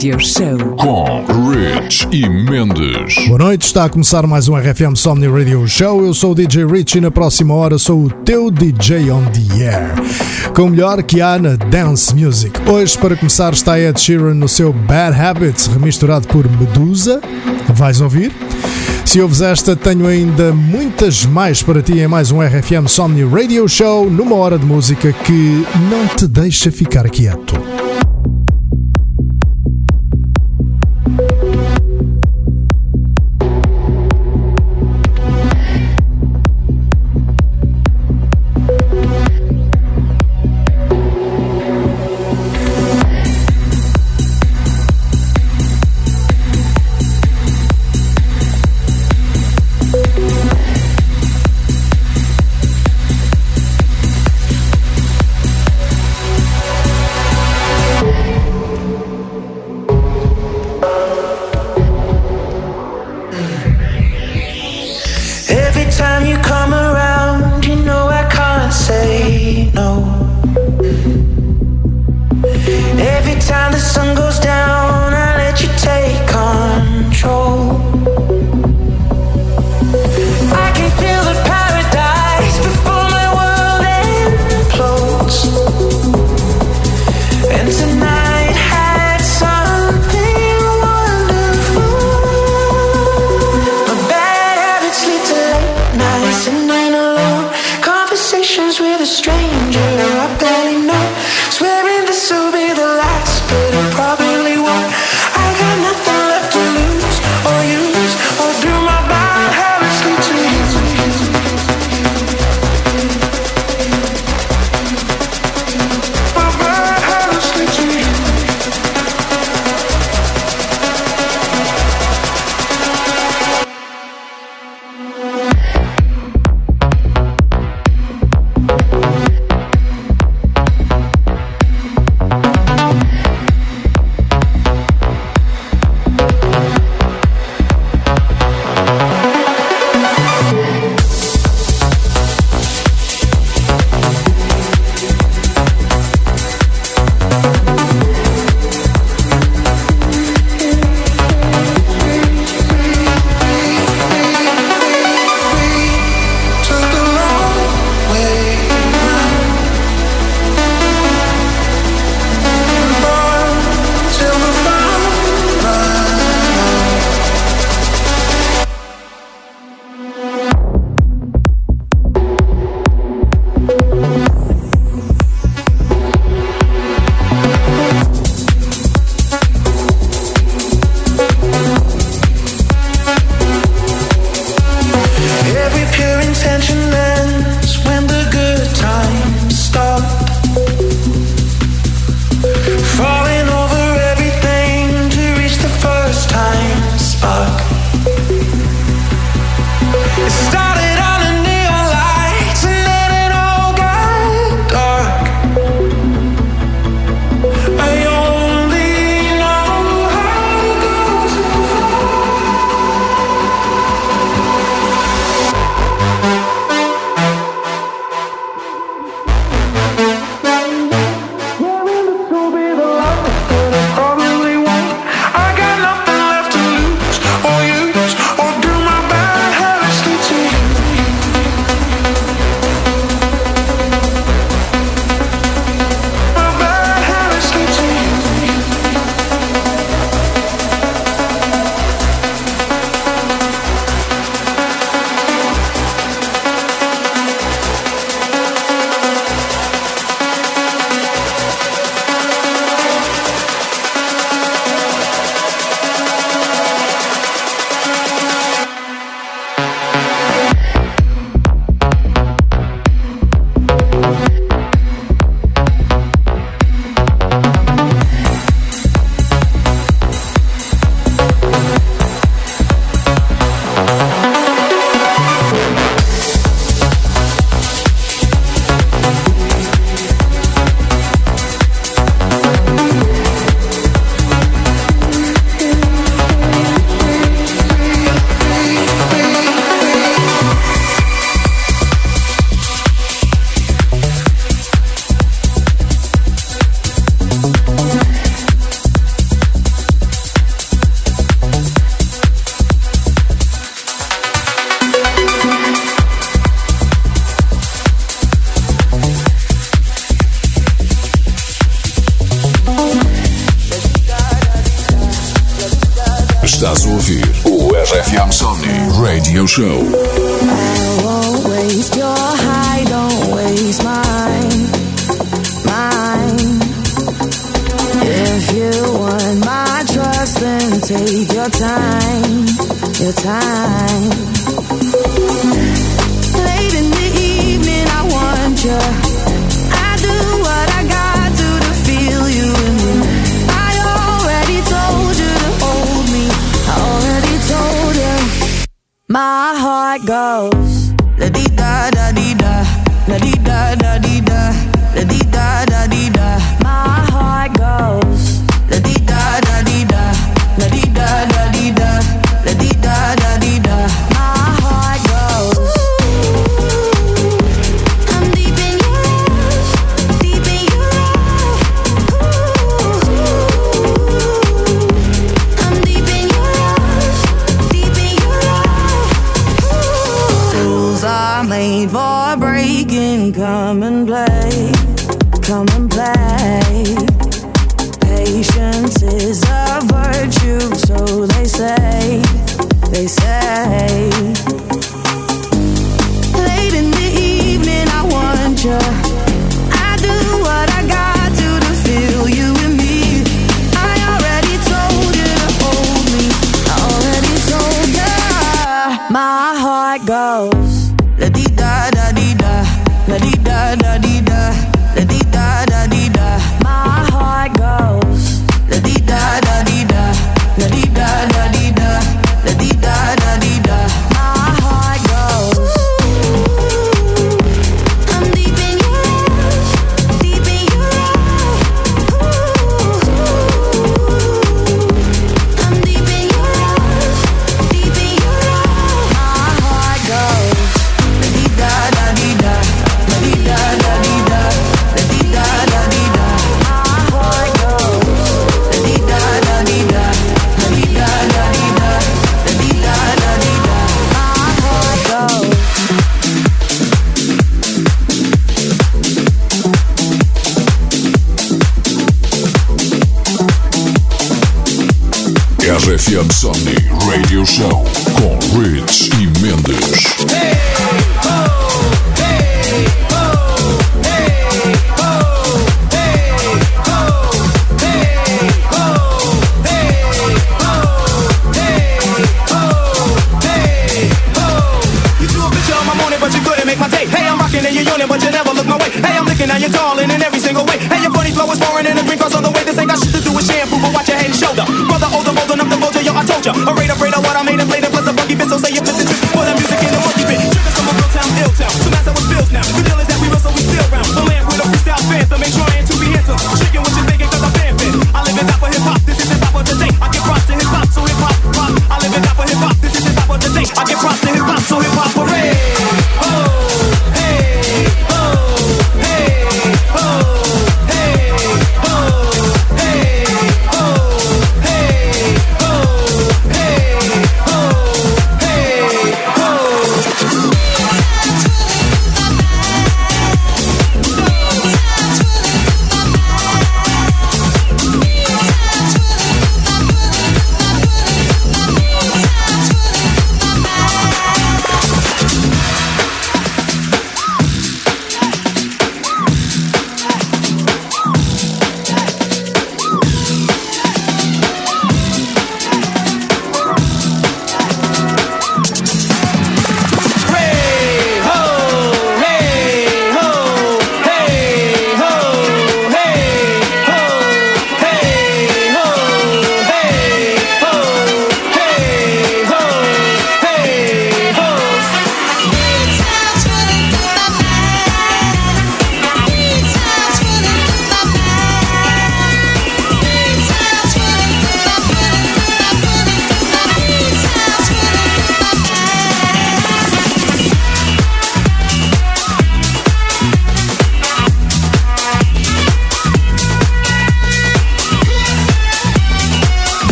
Radio Show. Com Rich e Mendes. Boa noite, está a começar mais um RFM Somni Radio Show. Eu sou o DJ Rich e na próxima hora sou o teu DJ on the air. Com o melhor que há na Dance Music. Hoje, para começar, está Ed Sheeran no seu Bad Habits, remisturado por Medusa. Vais ouvir? Se ouves esta, tenho ainda muitas mais para ti em mais um RFM Somni Radio Show, numa hora de música que não te deixa ficar quieto. Show. My heart goes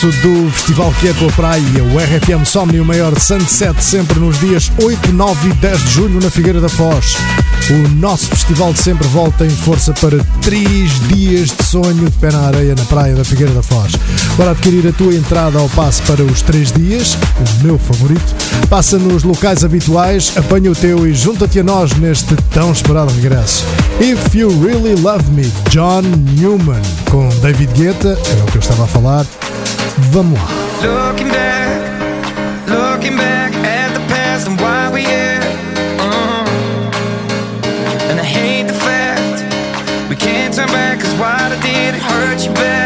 regresso do Festival que é a tua praia, o RFM Somnium o maior sunset, sempre nos dias 8, 9 e 10 de julho na Figueira da Foz. O nosso festival de sempre volta em força para 3 dias de sonho de pé na areia na praia da Figueira da Foz. Para adquirir a tua entrada ao passe para os 3 dias, o meu favorito, passa nos locais habituais, apanha o teu e junta-te a nós neste tão esperado regresso. If You Really Love Me, John Newman, com David Guetta, era o que eu estava a falar, The Moi. Looking back, looking back at the past and why we here. Uh-huh. And I hate the fact we can't turn back, cause what I did, it hurt you bad.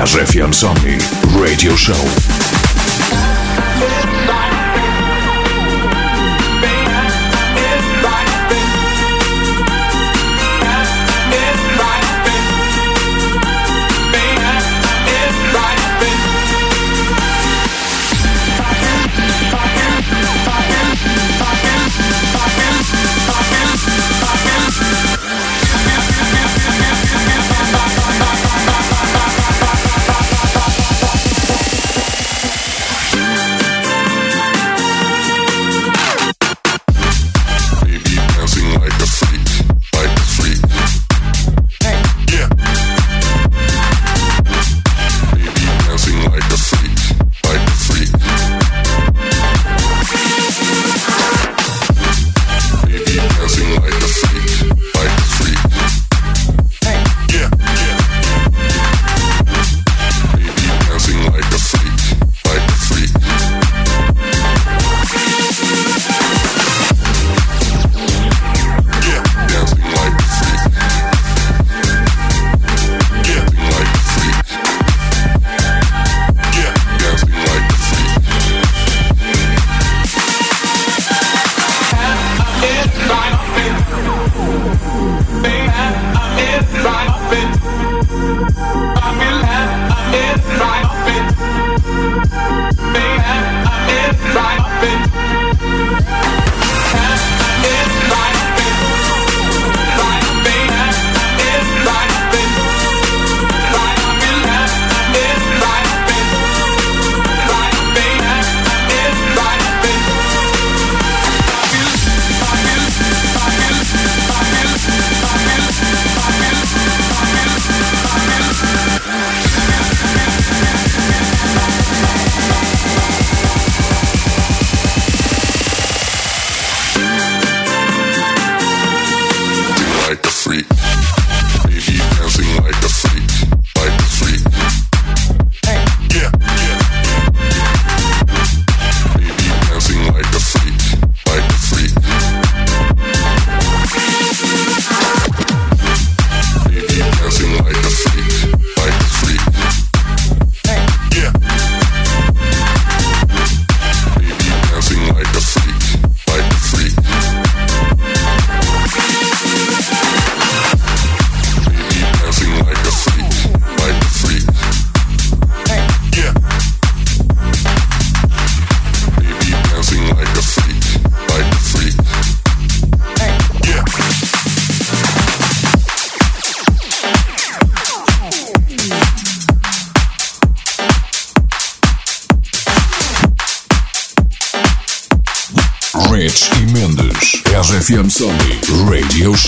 RFM Somnii Radio Show.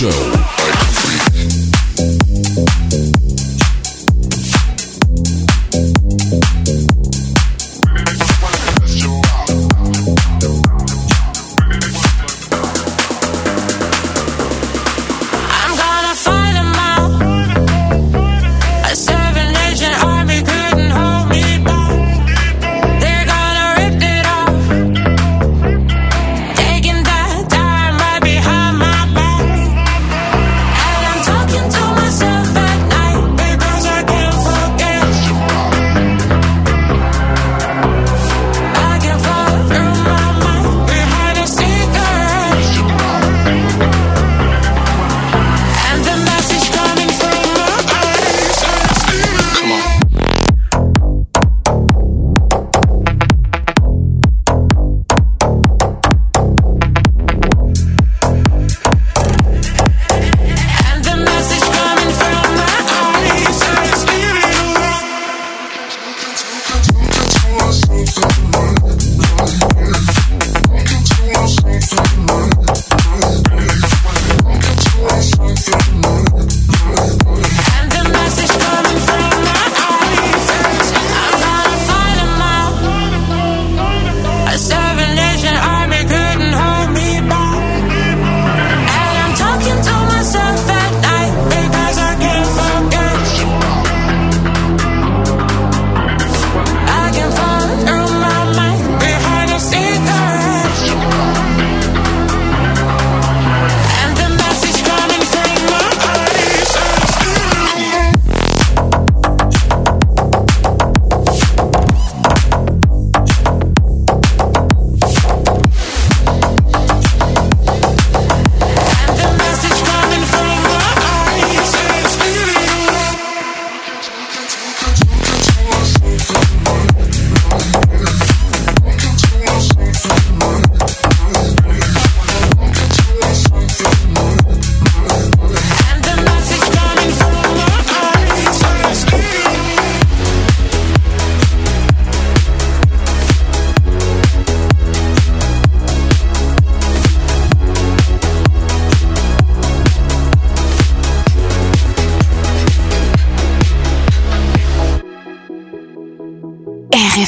show.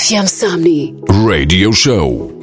Christian Samni. Radio Show.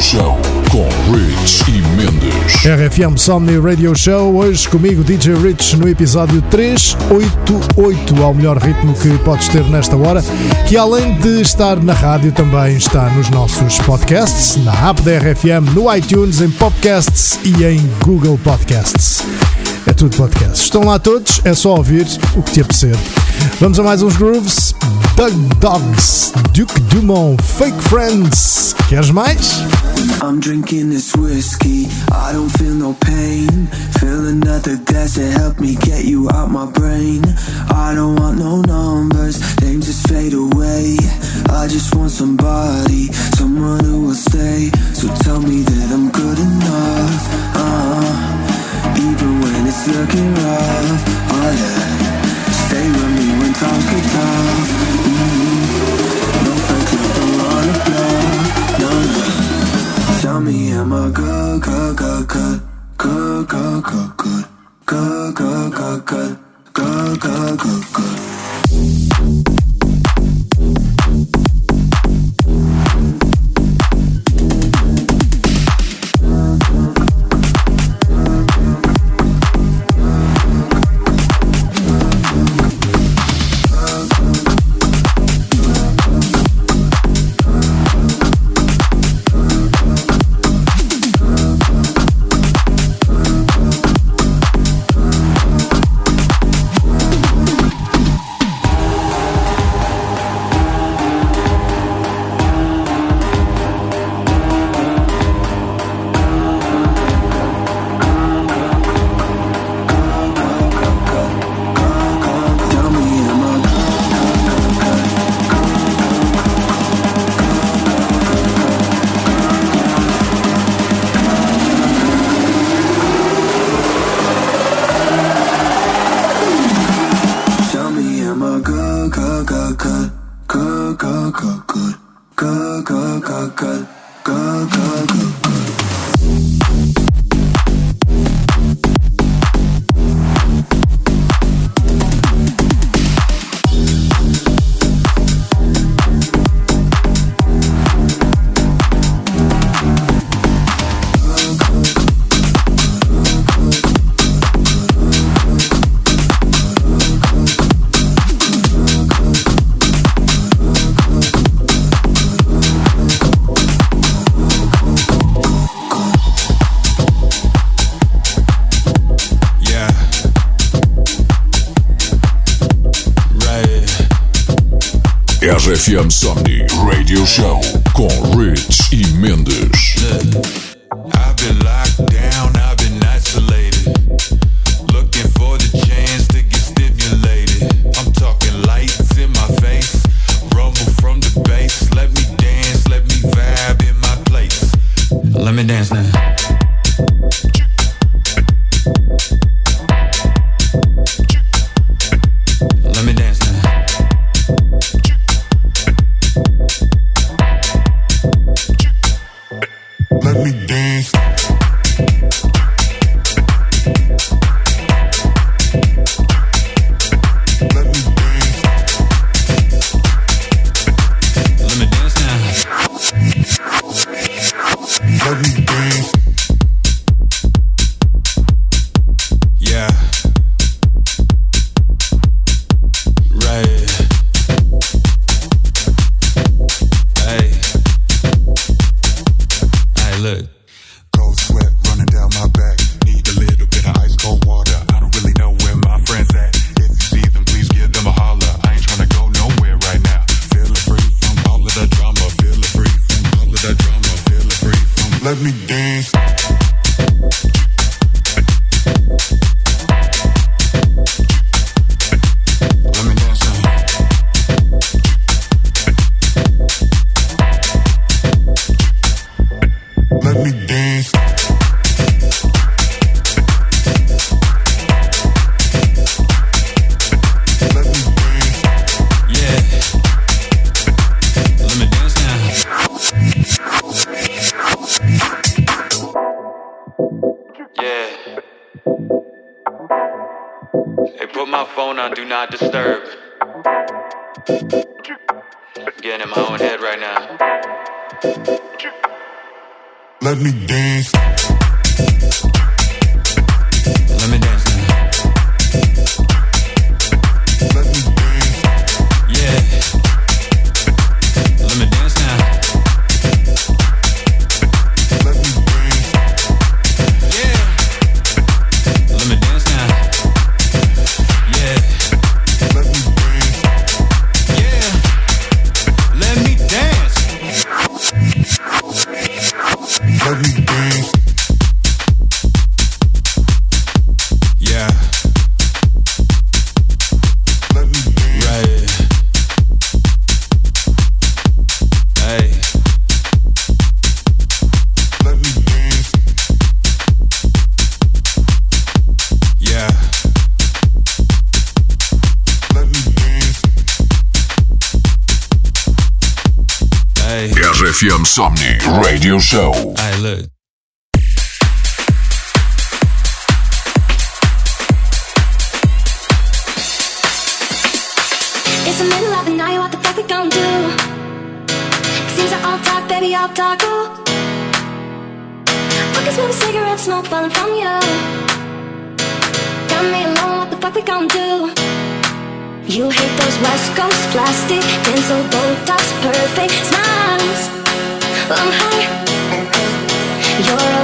Show com Rich e Mendes. RFM Somni Radio Show, hoje comigo DJ Rich no episódio 388, ao melhor ritmo que podes ter nesta hora, que além de estar na rádio também está nos nossos podcasts, na app da RFM, no iTunes, em podcasts e em Google Podcasts. É tudo podcasts. Estão lá todos, é só ouvir o que te apetecer. Vamos a mais uns grooves. Bulldogs, Duke Dumont, Fake Friends. Queres mais? I'm drinking this whiskey, I don't feel no pain. Fill another glass to help me get you out my brain. I don't want no numbers, names just fade away. I just want somebody, someone who will stay. So tell me that I'm good enough. Uh, even when it's looking rough, oh yeah. Stay with me when times get tough. me, I'm a good, good, good, good, good, good, good, good, good, good, good, good, good, good, good, good. getting in my own head right now. Let me dance. Let me dance. Insomni Radio Show. I look. It's the middle of the night, what the fuck we gon' do? Seems I all talk, baby, all talk, ooh I can smell the cigarette smoke falling from you Got me alone, what the fuck we gon' do? You hate those West Coast plastic, pencil, Botox, perfect smiles I'm high. You're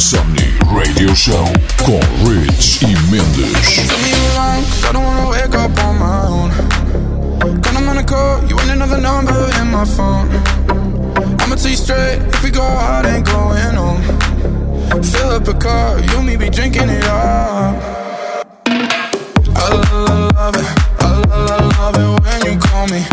Somnii Radio Show com Rich e Mendes. i'ma tell you straight, if we go out, ain't going home. Fill up a car, you me be drinking it up. I love it, I love it when you call me.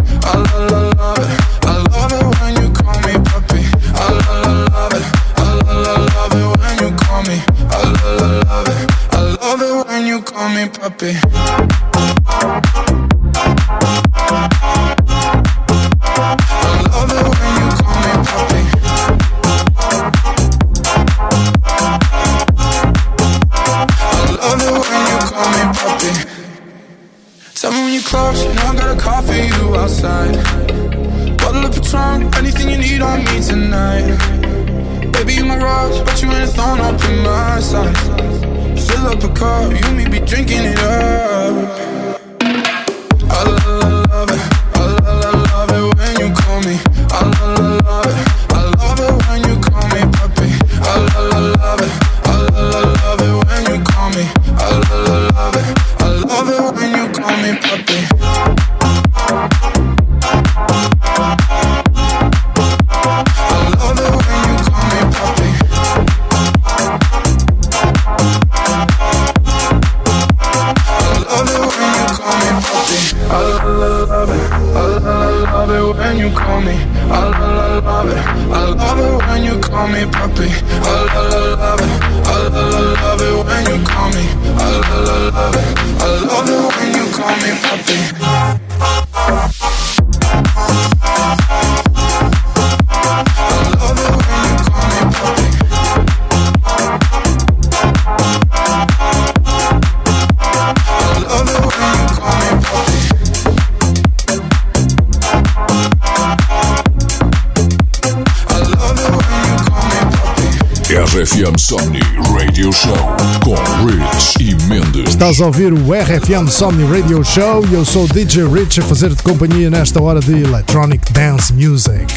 Estás a ouvir o RFM Somni Radio Show e eu sou o DJ Rich a fazer-te companhia nesta hora de Electronic Dance Music.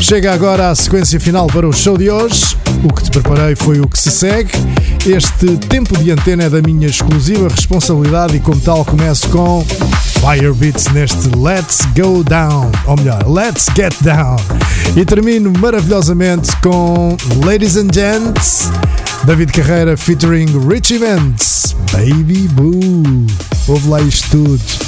Chega agora a sequência final para o show de hoje. O que te preparei foi o que se segue. Este tempo de antena é da minha exclusiva responsabilidade e, como tal, começo com Fire Beats neste Let's Go Down, ou melhor, Let's Get Down. E termino maravilhosamente com Ladies and Gents, David Carreira featuring Richie Mendes, Baby Boo. Ouve lá isto tudo.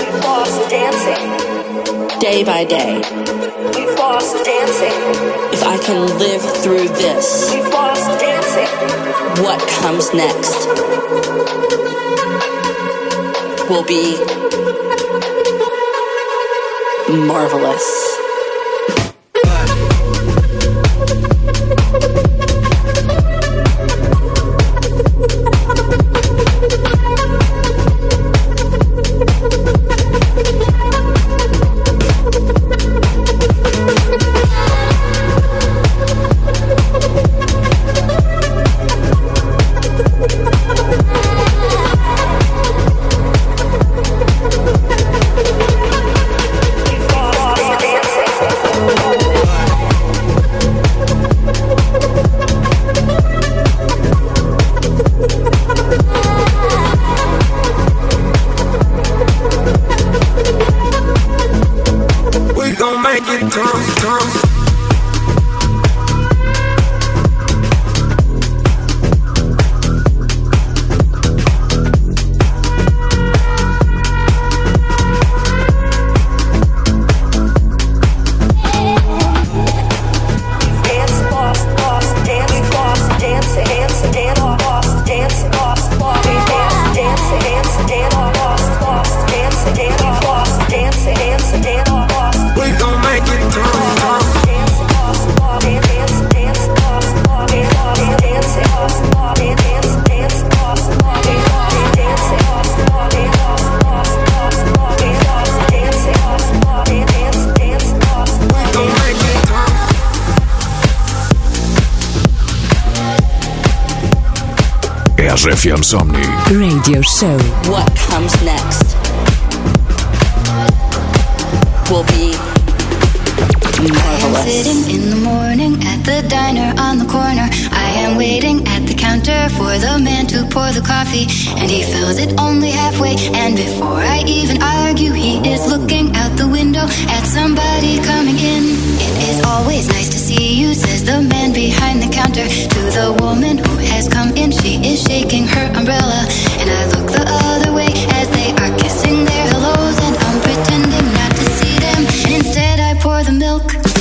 We've lost dancing. Day by day, we've lost dancing. If I can live through this, we've lost dancing. What comes next will be marvelous. RFM Somnii. Radio Show. what comes next will be marvelous. I am sitting in the morning at the diner on the corner. I am waiting at the counter for the man to pour the coffee. And he fills it only halfway. And before I even argue, he is looking out the window at somebody coming in. It is always nice to see you, says the man behind the counter. To the woman who has come in, she is shaking her umbrella. And I look the other way as they are kissing their hellos. Milk.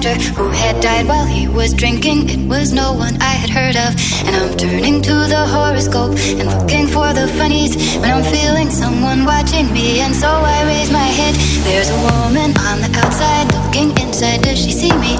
Actor who had died while he was drinking. It was no one I had heard of. And I'm turning to the horoscope and looking for the funnies when I'm feeling someone watching me. And so I raise my head. There's a woman on the outside looking inside. Does she see me?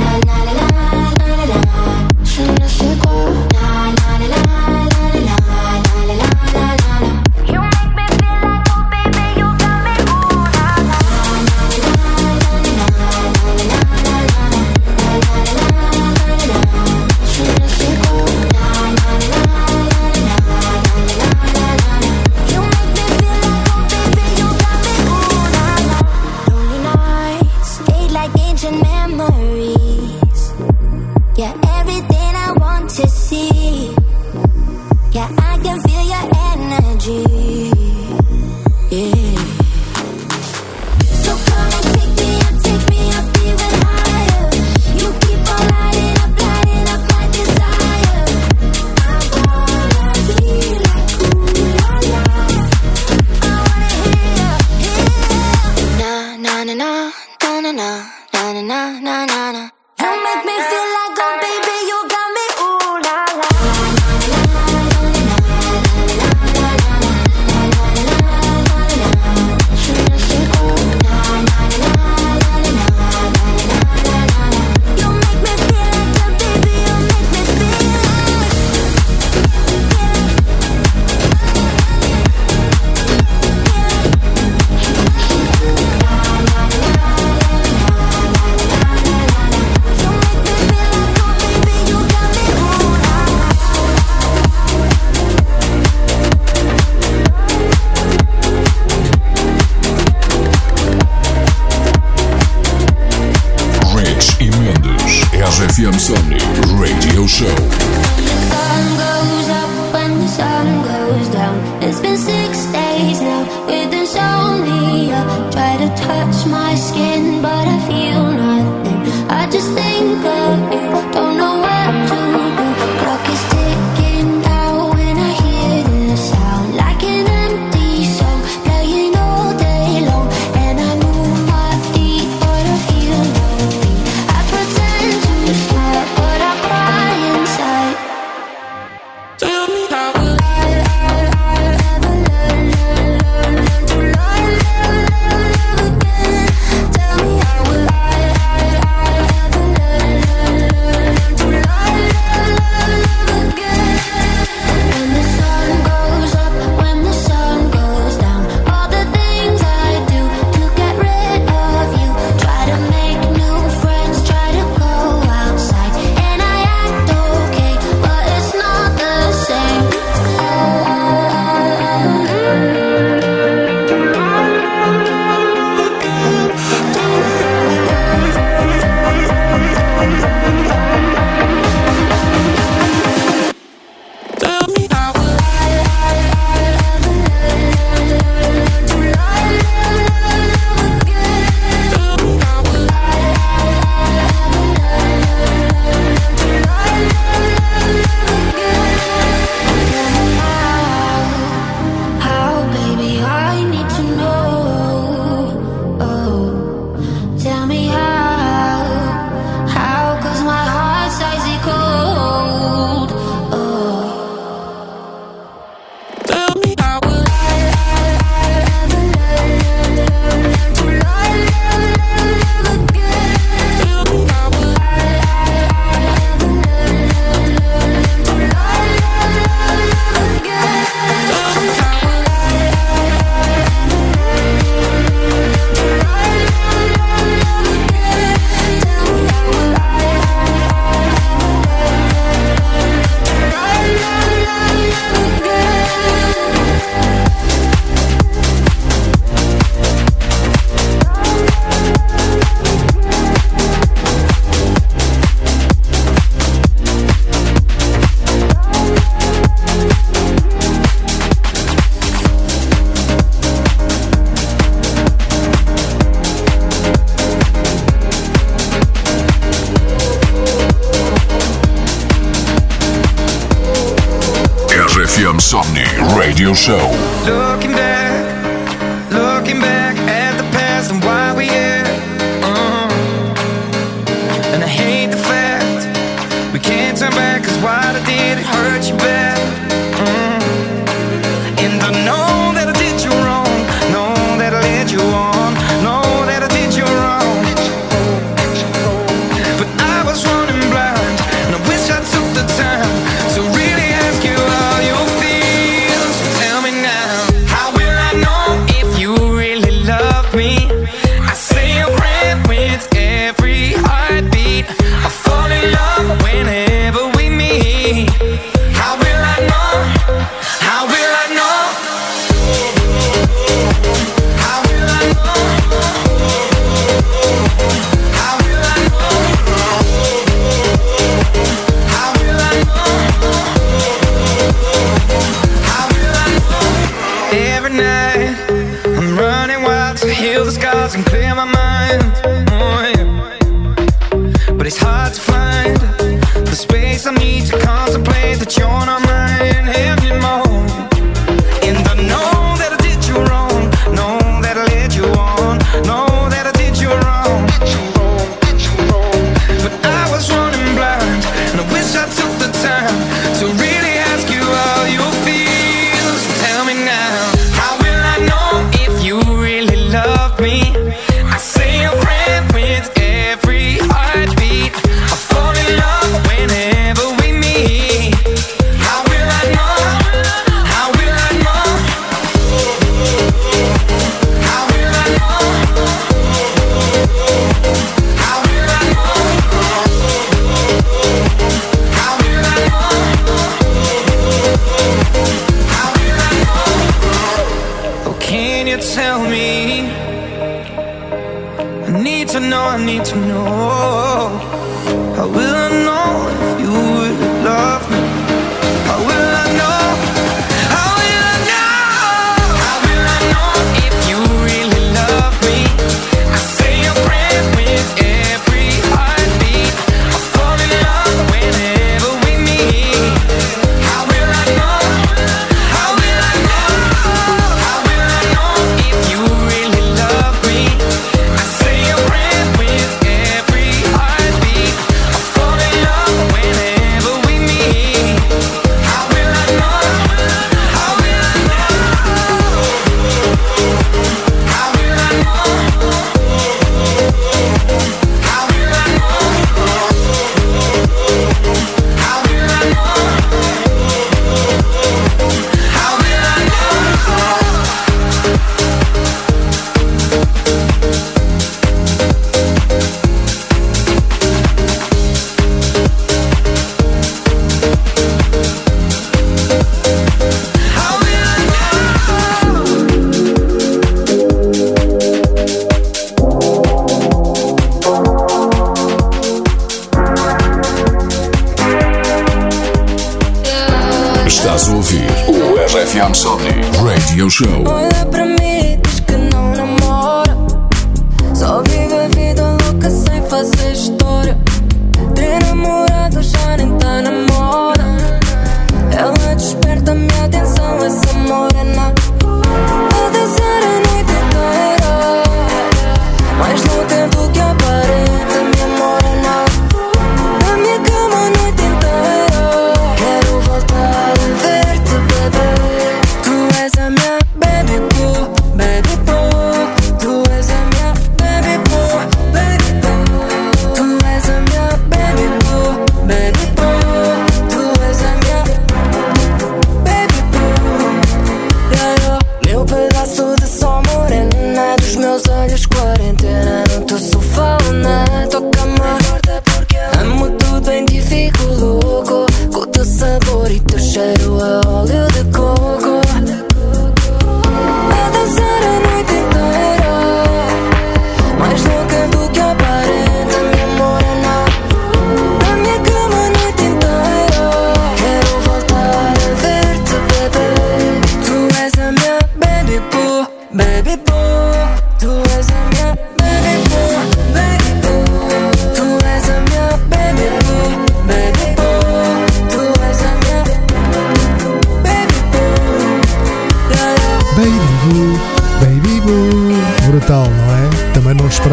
Insomnia Radio Show. The sun goes up the sun goes down. It's been six days now with insomnia. Try to touch my Show.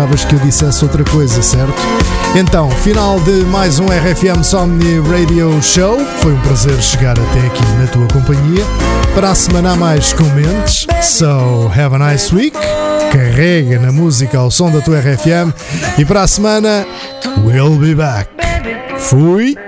Esperavas que eu dissesse outra coisa, certo? Então, final de mais um RFM Somni Radio Show. Foi um prazer chegar até aqui na tua companhia. Para a semana a mais comentes. So, have a nice week. Carrega na música ao som da tua RFM. E para a semana, we'll be back. Fui.